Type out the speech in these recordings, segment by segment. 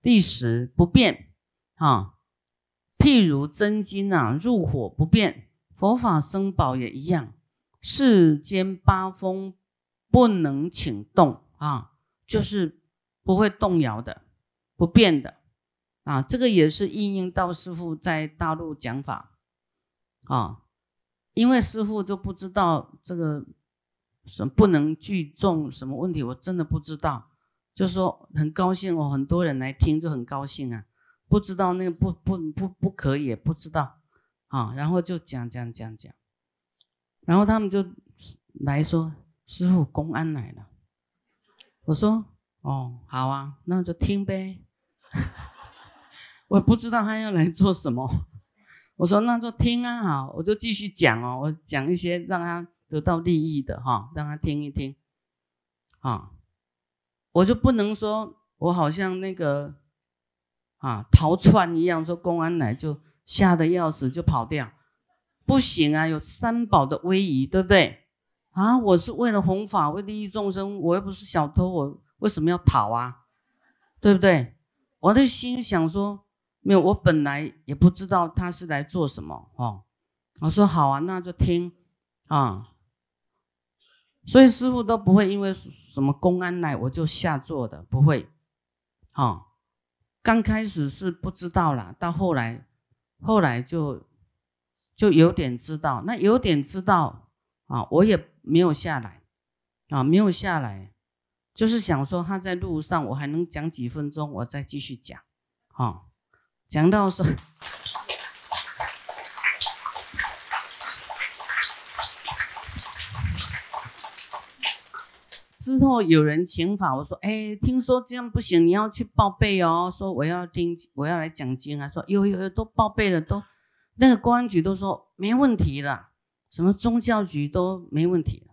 第十不变啊，譬如真金啊入火不变，佛法僧宝也一样，世间八风不能请动啊，就是不会动摇的，不变的啊。这个也是应用到师傅在大陆讲法啊，因为师傅就不知道这个什么不能聚众什么问题，我真的不知道。就说很高兴哦，很多人来听就很高兴啊。不知道那个不不不不可以，不知道啊。然后就讲讲讲讲，然后他们就来说：“师傅，公安来了。”我说：“哦，好啊，那就听呗。”我不知道他要来做什么。我说：“那就听啊，好，我就继续讲哦，我讲一些让他得到利益的哈，让他听一听，啊。”我就不能说，我好像那个啊逃窜一样，说公安来就吓得要死就跑掉，不行啊！有三宝的威仪，对不对？啊，我是为了弘法，为利益众生，我又不是小偷，我为什么要逃啊？对不对？我的心想说，没有，我本来也不知道他是来做什么哦。我说好啊，那就听啊。所以师傅都不会因为什么公安来我就下座的，不会。哦，刚开始是不知道啦，到后来，后来就就有点知道。那有点知道啊，我也没有下来啊，没有下来，就是想说他在路上，我还能讲几分钟，我再继续讲。啊，讲到说。之后有人请法，我说：“哎，听说这样不行，你要去报备哦。说我要听，我要来讲经啊。说有有有，都报备了，都那个公安局都说没问题了，什么宗教局都没问题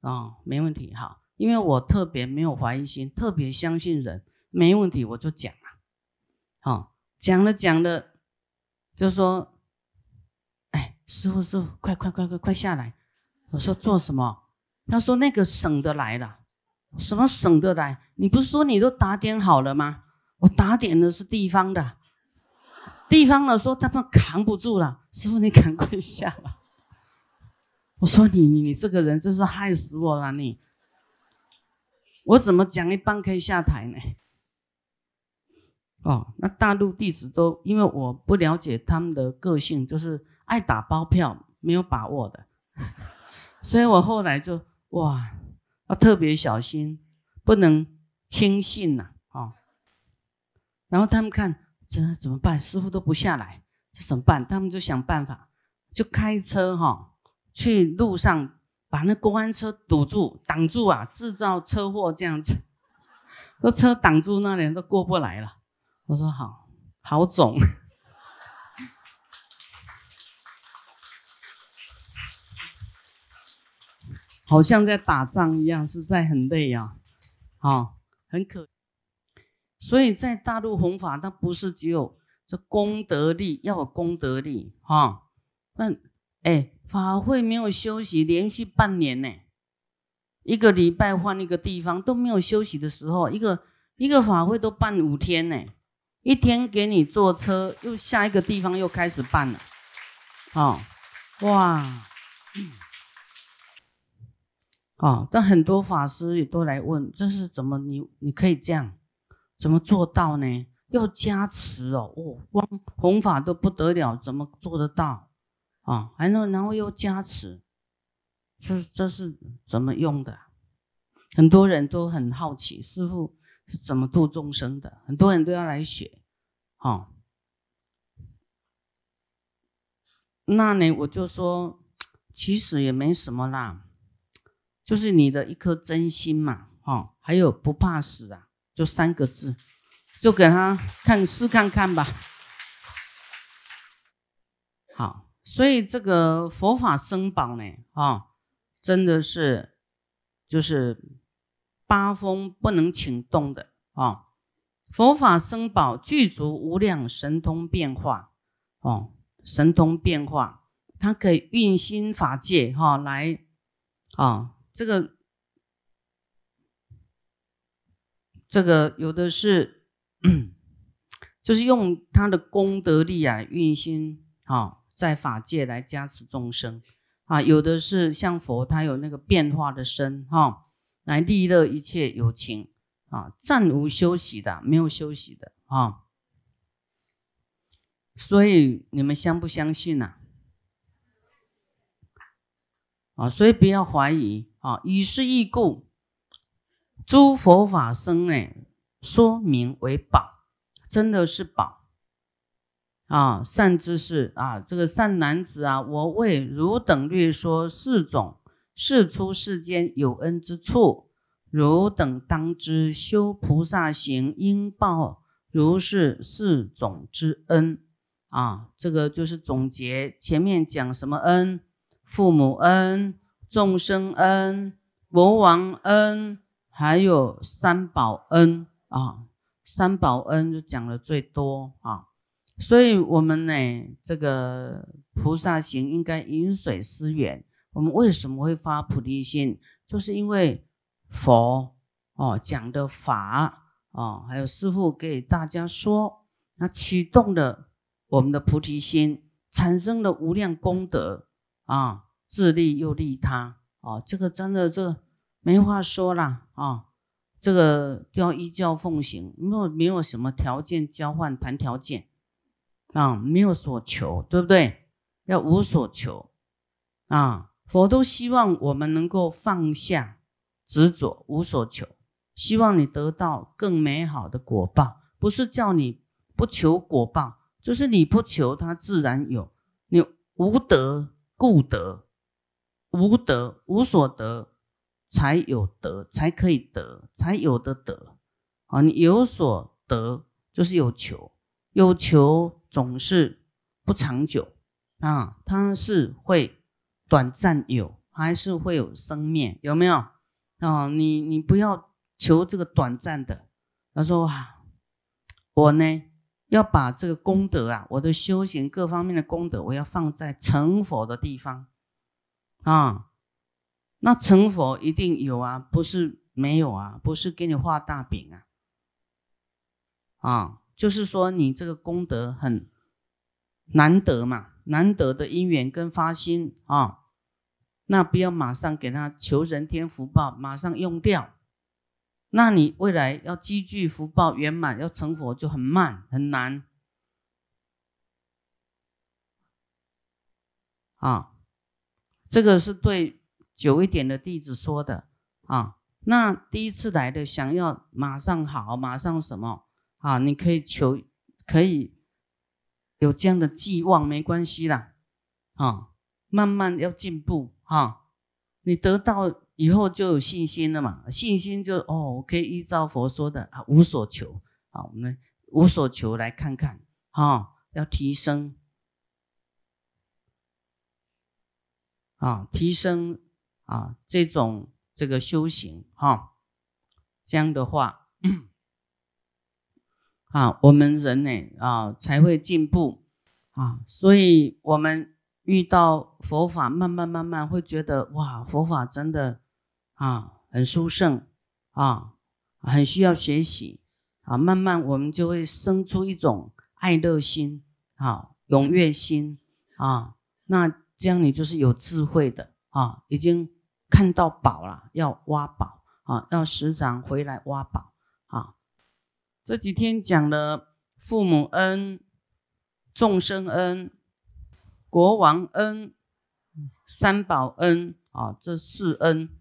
啊，没问题哈。因为我特别没有怀疑心，特别相信人，没问题我就讲了。好，讲了讲了，就说：哎，师傅师傅，快快快快快下来！我说做什么？他说那个省的来了。”什么省的来？你不是说你都打点好了吗？我打点的是地方的，地方的说他们扛不住了，师傅你赶快下吧。我说你你你这个人真是害死我了你！我怎么讲一半可以下台呢？哦，那大陆弟子都因为我不了解他们的个性，就是爱打包票，没有把握的，所以我后来就哇。要特别小心，不能轻信呐！啊，然后他们看这怎么办？师傅都不下来，这怎么办？他们就想办法，就开车哈，去路上把那公安车堵住、挡住啊，制造车祸这样子，那车挡住那里都过不来了。我说好，好肿。好像在打仗一样，实在很累啊，啊，很可。所以在大陆弘法，它不是只有这功德力，要有功德力哈。那哎，法会没有休息，连续半年呢，一个礼拜换一个地方都没有休息的时候，一个一个法会都办五天呢，一天给你坐车，又下一个地方又开始办了，哦，哇。啊！但很多法师也都来问，这是怎么你你可以这样，怎么做到呢？要加持哦，哦，光弘法都不得了，怎么做得到？啊，还能然后又加持，这这是怎么用的？很多人都很好奇，师傅是怎么度众生的？很多人都要来学，啊，那呢，我就说，其实也没什么啦。就是你的一颗真心嘛，哈，还有不怕死啊，就三个字，就给他看试看看吧。好，所以这个佛法僧宝呢，啊，真的是就是八风不能请动的啊。佛法僧宝具足无量神通变化，哦，神通变化，它可以运心法界，哈，来啊。这个，这个有的是就是用他的功德力啊运心啊，在法界来加持众生啊。有的是像佛，他有那个变化的身哈，来利乐一切有情啊，暂无休息的，没有休息的啊。所以你们相不相信呢？啊，所以不要怀疑啊。以是义故，诸佛法僧呢，说明为宝，真的是宝啊。善知识啊，这个善男子啊，我为汝等略说四种是出世间有恩之处，汝等当知修菩萨行应报如是四种之恩。啊，这个就是总结前面讲什么恩，父母恩、众生恩、国王恩，还有三宝恩啊。三宝恩就讲的最多啊。所以，我们呢，这个菩萨行应该饮水思源。我们为什么会发菩提心？就是因为佛哦讲的法哦，还有师父给大家说，那启动的。我们的菩提心产生了无量功德啊，自利又利他啊，这个真的这没话说啦啊，这个要依教奉行，没有没有什么条件交换谈条件啊，没有所求，对不对？要无所求啊，佛都希望我们能够放下执着，无所求，希望你得到更美好的果报，不是叫你不求果报。就是你不求，它自然有。你无德故得，无德无所得，才有德，才可以得，才有的得。啊，你有所得，就是有求，有求总是不长久啊，它是会短暂有，还是会有生灭？有没有？啊，你你不要求这个短暂的。他说啊，我呢？要把这个功德啊，我的修行各方面的功德，我要放在成佛的地方啊。那成佛一定有啊，不是没有啊，不是给你画大饼啊。啊，就是说你这个功德很难得嘛，难得的因缘跟发心啊，那不要马上给他求人天福报，马上用掉。那你未来要积聚福报圆满，要成佛就很慢很难啊。这个是对久一点的弟子说的啊。那第一次来的想要马上好，马上什么啊？你可以求，可以有这样的寄望，没关系啦啊。慢慢要进步哈，你得到。以后就有信心了嘛？信心就哦，我可以依照佛说的啊，无所求啊，我们无所求来看看啊，要提升啊，提升啊，这种这个修行哈，这样的话啊，我们人呢啊才会进步啊，所以我们遇到佛法，慢慢慢慢会觉得哇，佛法真的。啊，很殊胜啊，很需要学习啊。慢慢我们就会生出一种爱乐心啊，踊跃心啊。那这样你就是有智慧的啊，已经看到宝了，要挖宝啊，要时常回来挖宝啊。这几天讲了父母恩、众生恩、国王恩、三宝恩啊，这四恩。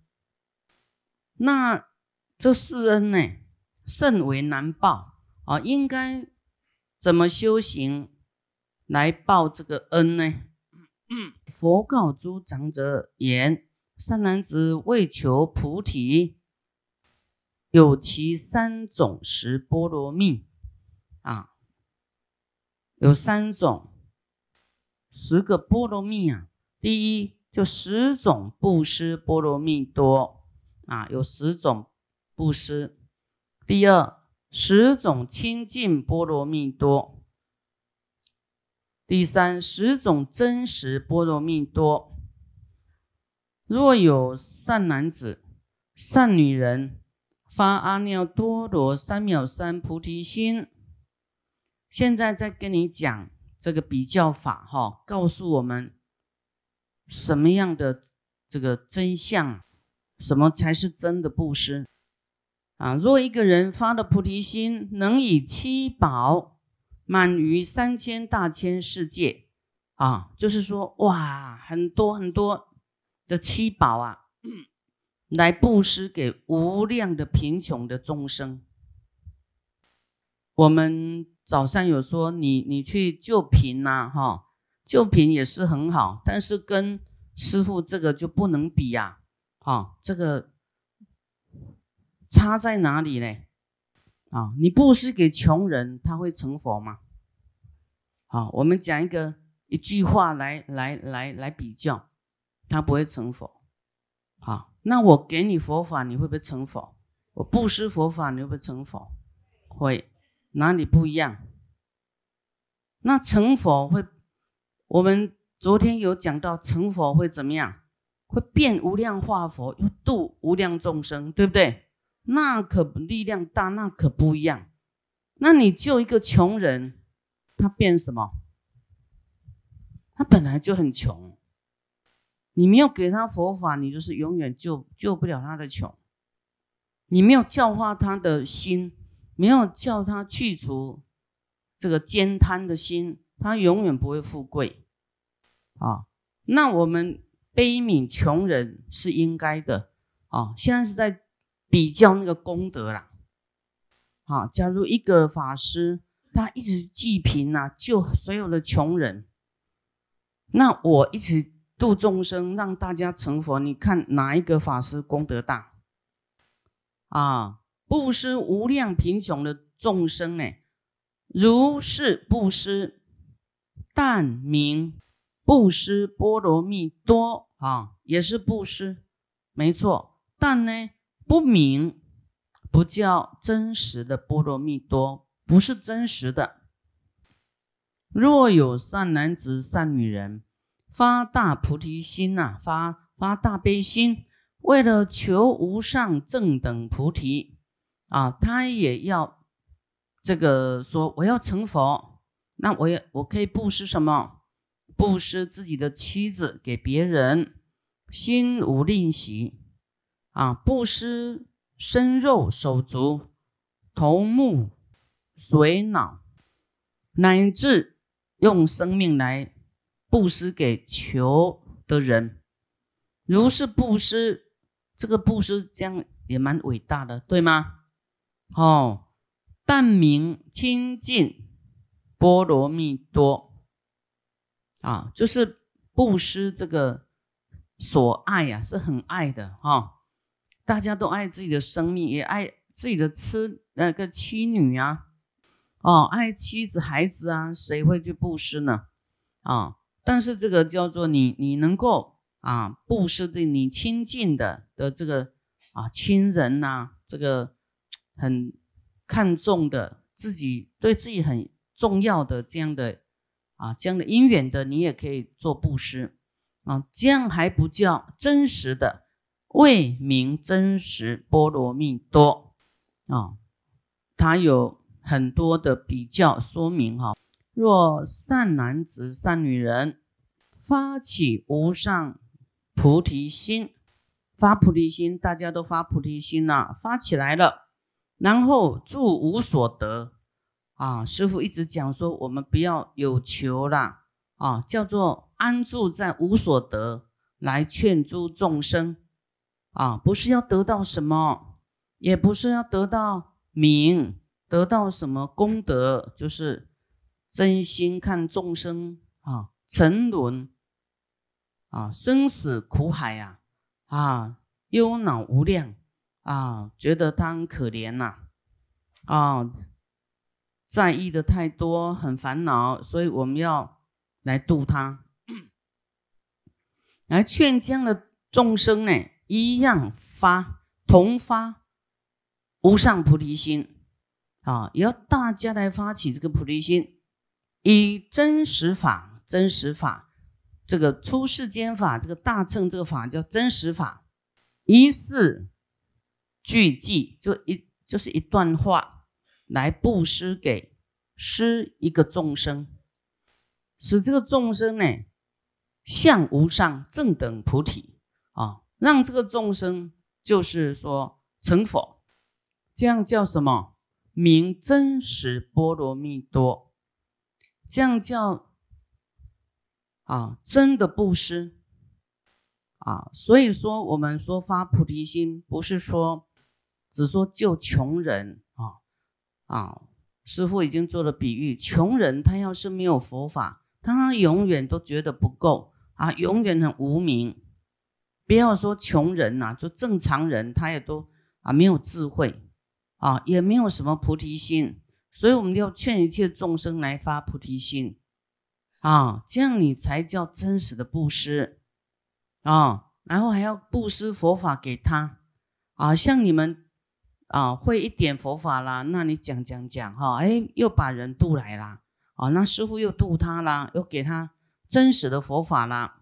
那这四恩呢，甚为难报啊！应该怎么修行来报这个恩呢？佛告诸长者言：善男子为求菩提，有其三种十波罗蜜啊，有三种十个波罗蜜啊。第一就十种布施波罗蜜多。啊，有十种布施。第二，十种清净波罗蜜多。第三，十种真实波罗蜜多。若有善男子、善女人发阿耨多罗三藐三菩提心，现在在跟你讲这个比较法哈，告诉我们什么样的这个真相，什么才是真的布施啊？若一个人发的菩提心能以七宝满于三千大千世界啊，就是说哇，很多很多的七宝啊，来布施给无量的贫穷的众生，我们。早上有说你你去救贫呐，哈，救贫也是很好，但是跟师傅这个就不能比呀，哈，这个差在哪里呢？啊，你布施给穷人，他会成佛吗？好，我们讲一个一句话来来来来比较，他不会成佛。好，那我给你佛法，你会不会成佛？我布施佛法，你会不会成佛？会。哪里不一样？那成佛会，我们昨天有讲到成佛会怎么样？会变无量化佛，又度无量众生，对不对？那可力量大，那可不一样。那你救一个穷人，他变什么？他本来就很穷，你没有给他佛法，你就是永远救救不了他的穷。你没有教化他的心。没有叫他去除这个奸贪的心，他永远不会富贵啊。那我们悲悯穷人是应该的啊。现在是在比较那个功德啦。好，假如一个法师他一直济贫呐，救所有的穷人，那我一直度众生，让大家成佛，你看哪一个法师功德大啊？布施无量贫穷的众生呢，如是布施，但名布施波罗蜜多啊，也是布施，没错。但呢，不明，不叫真实的波罗蜜多，不是真实的。若有善男子、善女人，发大菩提心呐，发发大悲心，为了求无上正等菩提。啊，他也要这个说，我要成佛，那我也我可以布施什么？布施自己的妻子给别人，心无吝惜啊！布施身肉手足、头目、髓脑，乃至用生命来布施给求的人，如是布施，这个布施这样也蛮伟大的，对吗？哦，但名清净波罗蜜多啊，就是布施这个所爱呀，是很爱的哈。大家都爱自己的生命，也爱自己的妻那个妻女啊，哦，爱妻子孩子啊，谁会去布施呢？啊，但是这个叫做你，你能够啊布施对你亲近的的这个啊亲人呐，这个。很看重的，自己对自己很重要的这样的啊，这样的因缘的，你也可以做布施啊，这样还不叫真实的，未名真实波罗蜜多啊，它有很多的比较说明哈。若善男子、善女人发起无上菩提心，发菩提心，大家都发菩提心了，发起来了。然后住无所得啊，师傅一直讲说，我们不要有求啦啊，叫做安住在无所得，来劝诸众生啊，不是要得到什么，也不是要得到名，得到什么功德，就是真心看众生啊，沉沦啊，生死苦海呀啊，忧恼无量。啊，觉得他很可怜呐，啊，在意的太多，很烦恼，所以我们要来度他，来劝将的众生呢，一样发同发无上菩提心。啊，也要大家来发起这个菩提心，以真实法，真实法，这个出世间法，这个大乘这个法叫真实法，一世俱记就一就是一段话来布施给施一个众生，使这个众生呢，向无上正等菩提。啊，让这个众生就是说成佛，这样叫什么？名真实波罗蜜多，这样叫啊真的布施啊。所以说，我们说发菩提心，不是说只说救穷人啊啊。师父已经做了比喻，穷人他要是没有佛法，他永远都觉得不够啊，永远很无名。不要说穷人呐，就正常人，他也都啊没有智慧啊，也没有什么菩提心。所以我们要劝一切众生来发菩提心啊，这样你才叫真实的布施啊，然后还要布施佛法给他啊，像你们。啊，会一点佛法啦，那你讲讲讲哈，哎，又把人渡来啦，啊，那师傅又渡他啦，又给他真实的佛法啦，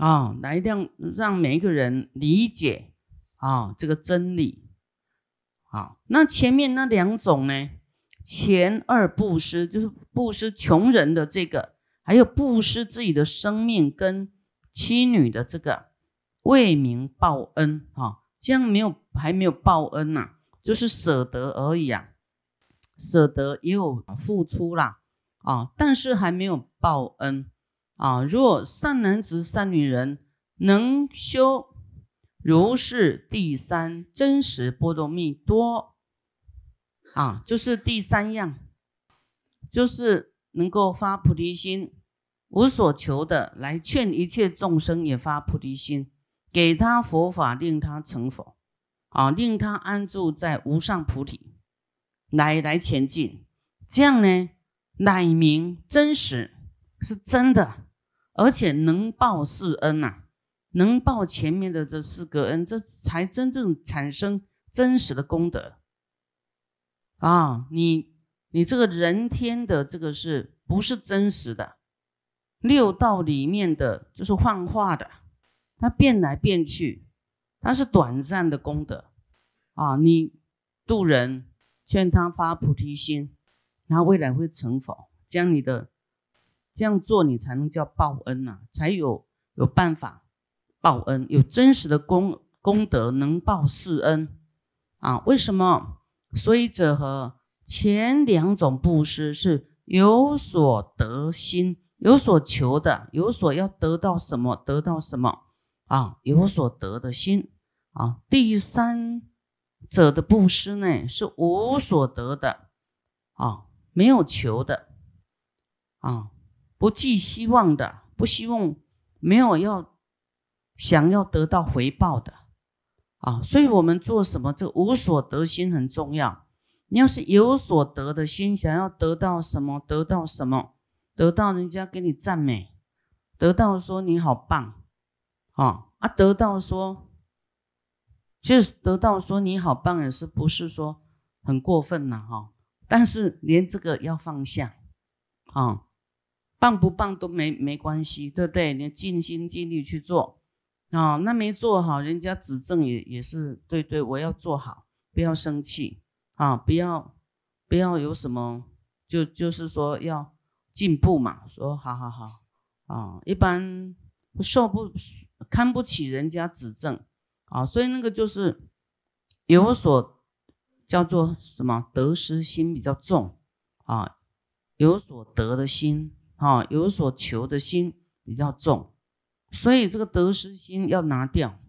啊，来让让每一个人理解啊这个真理，啊，那前面那两种呢，前二布施就是布施穷人的这个，还有布施自己的生命跟妻女的这个，为民报恩啊。这样没有还没有报恩呐，就是舍得而已啊，舍得也有付出啦啊，但是还没有报恩。啊。若善男子善女人能修如是第三真实波罗蜜多啊，就是第三样，就是能够发菩提心，无所求的来劝一切众生也发菩提心。给他佛法，令他成佛，啊，令他安住在无上菩提，来来前进，这样呢，乃名真实，是真的，而且能报四恩呐，能报前面的这四个恩，这才真正产生真实的功德，啊，你你这个人天的这个是不是真实的？六道里面的就是幻化的。它变来变去，它是短暂的功德啊！你度人，劝他发菩提心，他未来会成佛。这样你的这样做，你才能叫报恩呐，才有有办法报恩，有真实的功功德能报四恩啊！为什么？所以者和前两种布施是有所得心，有所求的，有所要得到什么，得到什么。啊，有所得的心啊，第三者的布施呢是无所得的啊，没有求的啊，不寄希望的，不希望没有要想要得到回报的啊，所以我们做什么，这个无所得心很重要。你要是有所得的心，想要得到什么，得到什么，得到人家给你赞美，得到说你好棒。啊啊！得到说，就是得到说你好棒，也是不是说很过分呐？哈！但是连这个要放下，啊，棒不棒都没没关系，对不对？你尽心尽力去做啊，那没做好，人家指正也也是对对，我要做好，不要生气啊，不要不要有什么，就就是说要进步嘛，说好好好啊，一般。受不看不起人家指正啊，所以那个就是有所叫做什么得失心比较重啊，有所得的心啊，有所求的心比较重，所以这个得失心要拿掉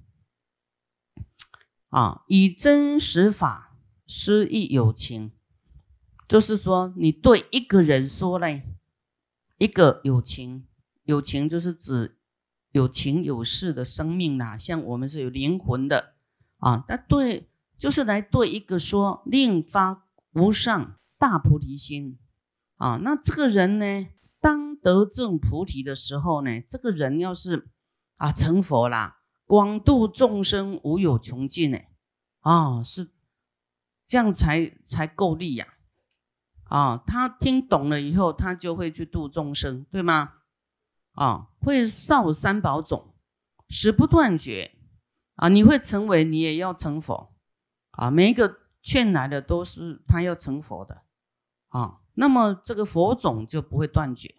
啊，以真实法施益有情，就是说你对一个人说嘞，一个有情，有情就是指。有情有事的生命啦，像我们是有灵魂的啊。那对，就是来对一个说，令发无上大菩提心啊。那这个人呢，当得正菩提的时候呢，这个人要是啊成佛啦，广度众生无有穷尽呢啊，是这样才才够力呀啊。他听懂了以后，他就会去度众生，对吗？啊，会少三宝种，时不断绝啊！你会成为，你也要成佛啊！每一个劝来的都是他要成佛的啊！那么这个佛种就不会断绝。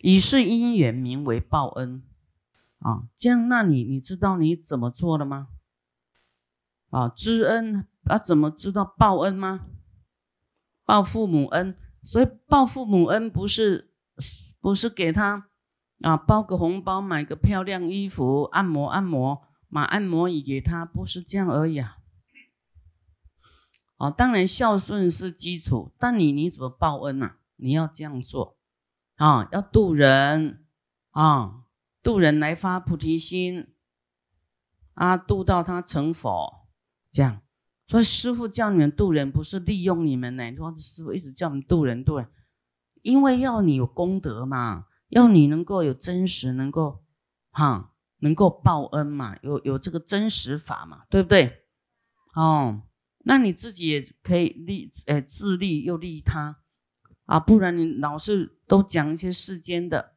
以是因缘名为报恩啊，这样那你你知道你怎么做了吗？啊，知恩啊，怎么知道报恩吗？报父母恩，所以报父母恩不是不是给他啊包个红包，买个漂亮衣服，按摩按摩，买按摩椅给他，不是这样而已啊。哦，当然孝顺是基础，但你你怎么报恩啊？你要这样做啊，要度人啊，度人来发菩提心啊，度到他成佛，这样。所以师傅叫你们度人，不是利用你们呢。说师傅一直叫你们度人度人，因为要你有功德嘛，要你能够有真实，能够哈，能够报恩嘛，有有这个真实法嘛，对不对？哦。那你自己也可以利，呃，自利又利他，啊，不然你老是都讲一些世间的，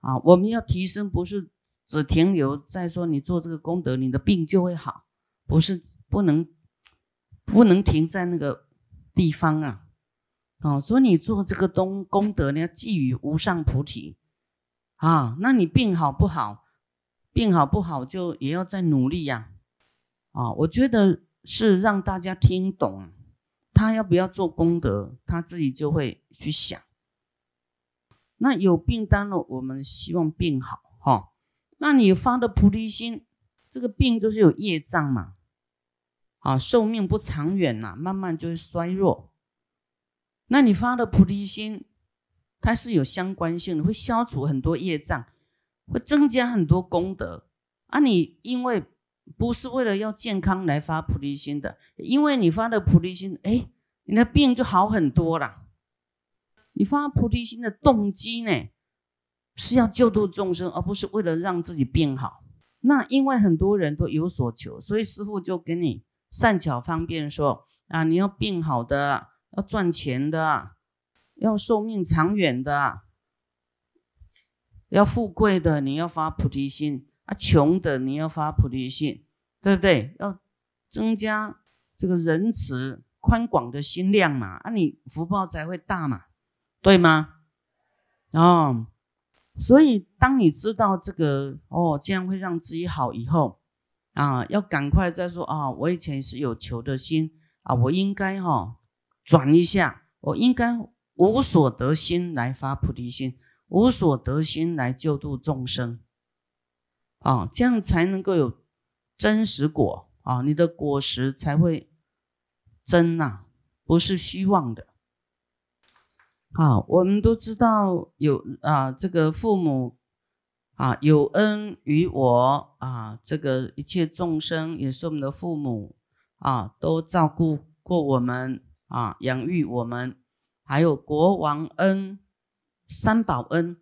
啊，我们要提升，不是只停留在说你做这个功德，你的病就会好，不是不能不能停在那个地方啊，哦，所以你做这个东功德，你要寄予无上菩提，啊，那你病好不好？病好不好就也要再努力呀，啊，我觉得。是让大家听懂，他要不要做功德，他自己就会去想。那有病单了，我们希望病好哈。那你发的菩提心，这个病就是有业障嘛，啊，寿命不长远呐，慢慢就会衰弱。那你发的菩提心，它是有相关性的，会消除很多业障，会增加很多功德啊。你因为。不是为了要健康来发菩提心的，因为你发的菩提心，哎，你的病就好很多了。你发菩提心的动机呢，是要救度众生，而不是为了让自己病好。那因为很多人都有所求，所以师傅就给你善巧方便说啊，你要病好的，要赚钱的，要寿命长远的，要富贵的，你要发菩提心。啊，穷的你要发菩提心，对不对？要增加这个仁慈宽广的心量嘛，啊，你福报才会大嘛，对吗？哦，所以当你知道这个哦，这样会让自己好以后啊，要赶快再说啊，我以前是有求的心啊，我应该哈转一下，我应该无所得心来发菩提心，无所得心来救度众生。啊，这样才能够有真实果啊！你的果实才会真呐，不是虚妄的。好，我们都知道有啊，这个父母啊有恩于我啊，这个一切众生也是我们的父母啊，都照顾过我们啊，养育我们，还有国王恩、三宝恩、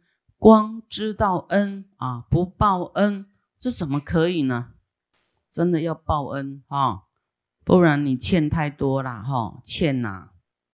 光知道恩啊，不报恩。这怎么可以呢？真的要报恩哈，不然你欠太多了哈，欠呐。